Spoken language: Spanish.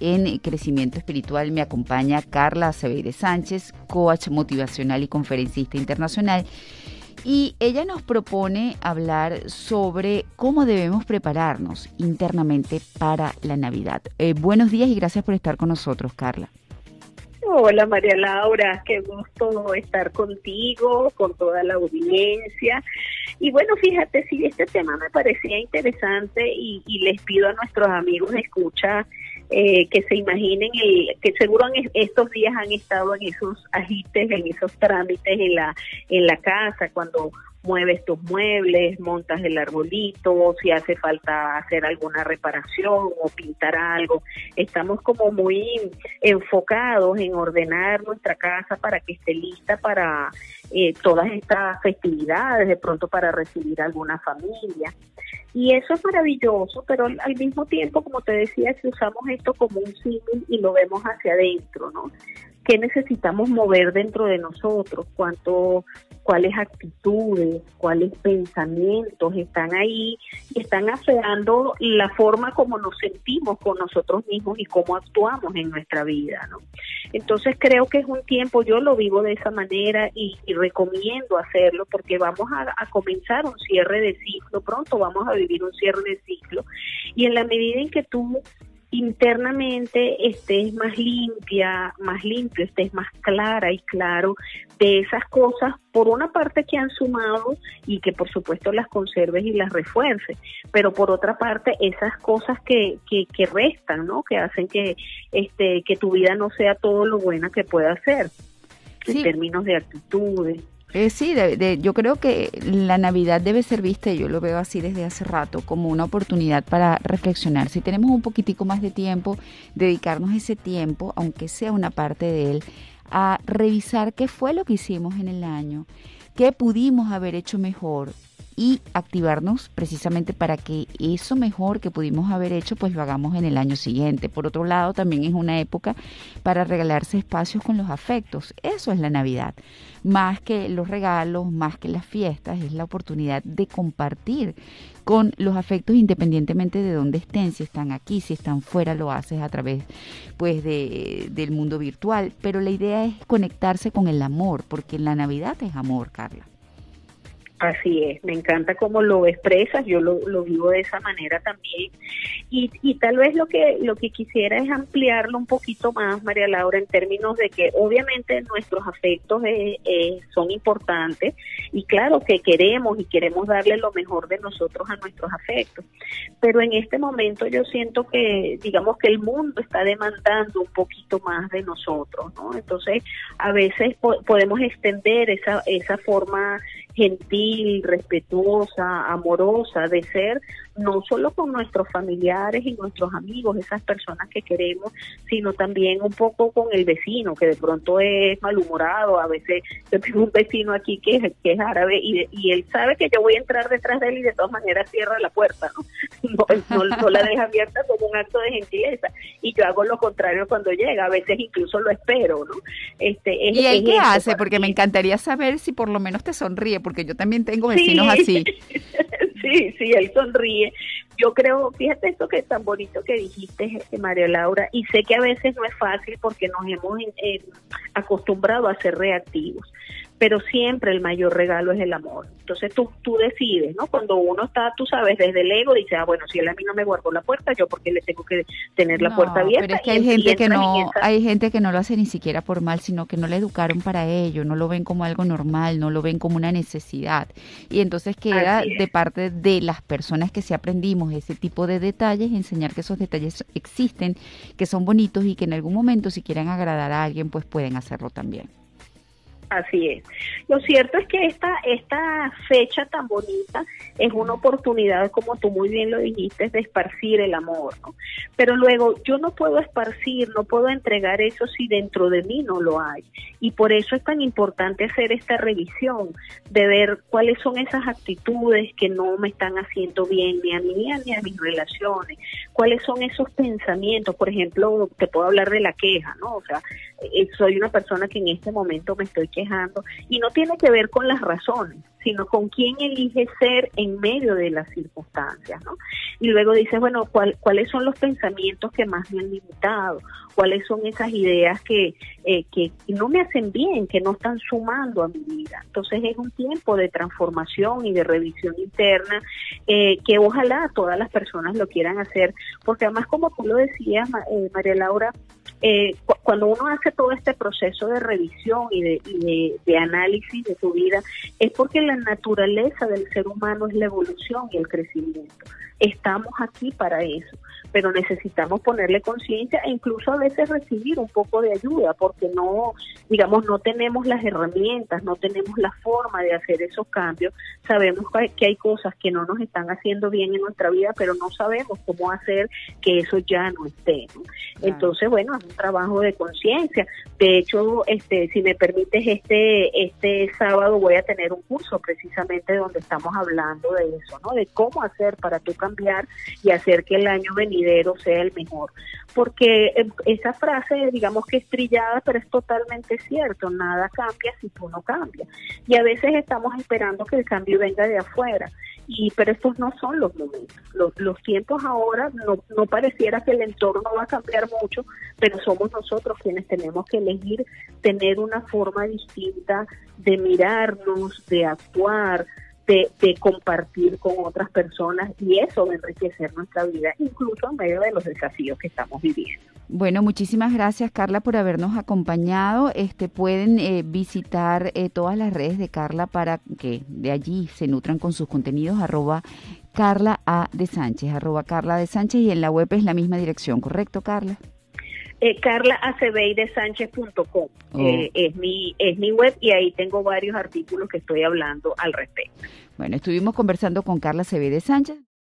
en crecimiento espiritual me acompaña Carla Aceveire Sánchez, coach motivacional y conferencista internacional. Y ella nos propone hablar sobre cómo debemos prepararnos internamente para la Navidad. Eh, buenos días y gracias por estar con nosotros, Carla. Hola María Laura, qué gusto estar contigo, con toda la audiencia. Y bueno, fíjate, si este tema me parecía interesante y, les pido a nuestros amigos de escucha eh, que se imaginen el, que seguro en estos días han estado en esos agites, en esos trámites en la en la casa cuando mueves tus muebles, montas el arbolito, si hace falta hacer alguna reparación o pintar algo. Estamos como muy enfocados en ordenar nuestra casa para que esté lista para eh, todas estas festividades, de pronto para recibir alguna familia. Y eso es maravilloso, pero al mismo tiempo, como te decía, si usamos esto como un símil y lo vemos hacia adentro, ¿no? ¿Qué necesitamos mover dentro de nosotros? ¿Cuánto cuáles actitudes, cuáles pensamientos están ahí están afeando la forma como nos sentimos con nosotros mismos y cómo actuamos en nuestra vida, ¿no? Entonces creo que es un tiempo, yo lo vivo de esa manera y, recomiendo hacerlo porque vamos a comenzar un cierre de ciclo, pronto vamos a vivir un cierre de ciclo y en la medida en que tú internamente estés más limpia, más limpio, estés más clara y claro de esas cosas, por una parte que han sumado y que por supuesto las conserves y las refuerces, pero por otra parte esas cosas que, que, que restan, ¿no? Que hacen que, este, que tu vida no sea todo lo buena que pueda ser, en términos de actitudes. Eh, sí, yo creo que la Navidad debe ser vista, y yo lo veo así desde hace rato, como una oportunidad para reflexionar. Si tenemos un poquitico más de tiempo, dedicarnos ese tiempo, aunque sea una parte de él, a revisar qué fue lo que hicimos en el año, qué pudimos haber hecho mejor, y activarnos precisamente para que eso mejor que pudimos haber hecho pues lo hagamos en el año siguiente. Por otro lado, también es una época para regalarse espacios con los afectos. Eso es la Navidad. Más que los regalos, más que las fiestas, es la oportunidad de compartir con los afectos independientemente de dónde estén, si están aquí, si están fuera, lo haces a través pues de, del mundo virtual, pero la idea es conectarse con el amor, porque la Navidad es amor, Carla. Así es, me encanta cómo lo expresas, yo lo, lo vivo de esa manera también. Y, y, tal vez lo que, lo que quisiera es ampliarlo un poquito más, María Laura, en términos de que obviamente nuestros afectos eh, eh, son importantes y claro que queremos y queremos darle lo mejor de nosotros a nuestros afectos. Pero en este momento yo siento que, digamos que el mundo está demandando un poquito más de nosotros, ¿no? Entonces, a veces podemos extender esa, esa forma gentil, respetuosa, amorosa de ser, no solo con nuestros familiares y nuestros amigos, esas personas que queremos, sino también un poco con el vecino, que de pronto es malhumorado. A veces yo tengo un vecino aquí que es, que es árabe y, y él sabe que yo voy a entrar detrás de él y de todas maneras cierra la puerta, ¿no? No, no, la deja abierta como un acto de gentileza. Y yo hago lo contrario cuando llega, a veces incluso lo espero, ¿no? Este, ¿Y él qué hace? Porque me encantaría saber si por lo menos te sonríe, porque yo también tengo vecinos así. sí, sí, él sonríe. Yo creo, fíjate esto que es tan bonito que dijiste, María Laura, y sé que a veces no es fácil porque nos hemos eh, acostumbrado a ser reactivos pero siempre el mayor regalo es el amor. Entonces tú, tú decides, ¿no? Cuando uno está, tú sabes, desde el ego, dice, ah, bueno, si él a mí no me guardó la puerta, yo porque le tengo que tener la puerta abierta. Pero es que hay gente que no, hay gente que no lo hace ni siquiera por mal, sino que no le educaron para ello, no lo ven como algo normal, no lo ven como una necesidad. Y entonces queda de parte de las personas que sí aprendimos ese tipo de detalles, enseñar que esos detalles existen, que son bonitos y que en algún momento si quieren agradar a alguien, pues pueden hacerlo también. Así es. Lo cierto es que esta, esta fecha tan bonita es una oportunidad, como tú muy bien lo dijiste, de esparcir el amor, ¿no? Pero luego yo no puedo esparcir, no puedo entregar eso si dentro de mí no lo hay. Y por eso es tan importante hacer esta revisión, de ver cuáles son esas actitudes que no me están haciendo bien ni a mí ni a mis relaciones, cuáles son esos pensamientos, por ejemplo, te puedo hablar de la queja, ¿no? O sea, soy una persona que en este momento me estoy quejando y no tiene que ver con las razones, sino con quién elige ser en medio de las circunstancias, ¿no? Y luego dices, bueno, ¿cuáles son los pensamientos que más me han limitado? ¿Cuáles son esas ideas que, eh, que no me hacen bien, que no están sumando a mi vida? Entonces es un tiempo de transformación y de revisión interna eh, que ojalá todas las personas lo quieran hacer, porque además como tú lo decías, eh, María Laura, eh, cuando uno hace todo este proceso de revisión y, de, de, análisis de tu vida, es porque la naturaleza del ser humano es la evolución y el crecimiento. Estamos aquí para eso pero necesitamos ponerle conciencia e incluso a veces recibir un poco de ayuda porque no, digamos, no tenemos las herramientas, no tenemos la forma de hacer esos cambios. Sabemos que hay cosas que no nos están haciendo bien en nuestra vida, pero no sabemos cómo hacer que eso ya no esté. Entonces, bueno, es un trabajo de conciencia. De hecho, este, si me permites, este, este sábado voy a tener un curso precisamente donde estamos hablando de eso, ¿no? De cómo hacer para tú cambiar y hacer que el año venidero sea el mejor. Porque eh, esa frase, digamos que es trillada, pero es totalmente cierto, nada cambia si tú no cambias. Y a veces estamos esperando que el cambio venga de afuera, y pero estos no son los momentos. Los, los tiempos ahora no, no pareciera que el entorno va a cambiar mucho, pero somos nosotros quienes tenemos que elegir tener una forma distinta de mirarnos, de actuar, de, compartir con otras personas y eso de enriquecer nuestra vida, incluso en medio de los desafíos que estamos viviendo. Bueno, muchísimas gracias Carla por habernos acompañado. Este pueden eh, visitar eh, todas las redes de Carla para que de allí se nutran con sus contenidos arroba Carla A de Sánchez, arroba Carla de Sánchez y en la web es la misma dirección, ¿correcto Carla? Eh, carlaaceveidessánchez.com oh. eh, es mi es mi web y ahí tengo varios artículos que estoy hablando al respecto. Bueno, estuvimos conversando con Carla Aceveide Sánchez.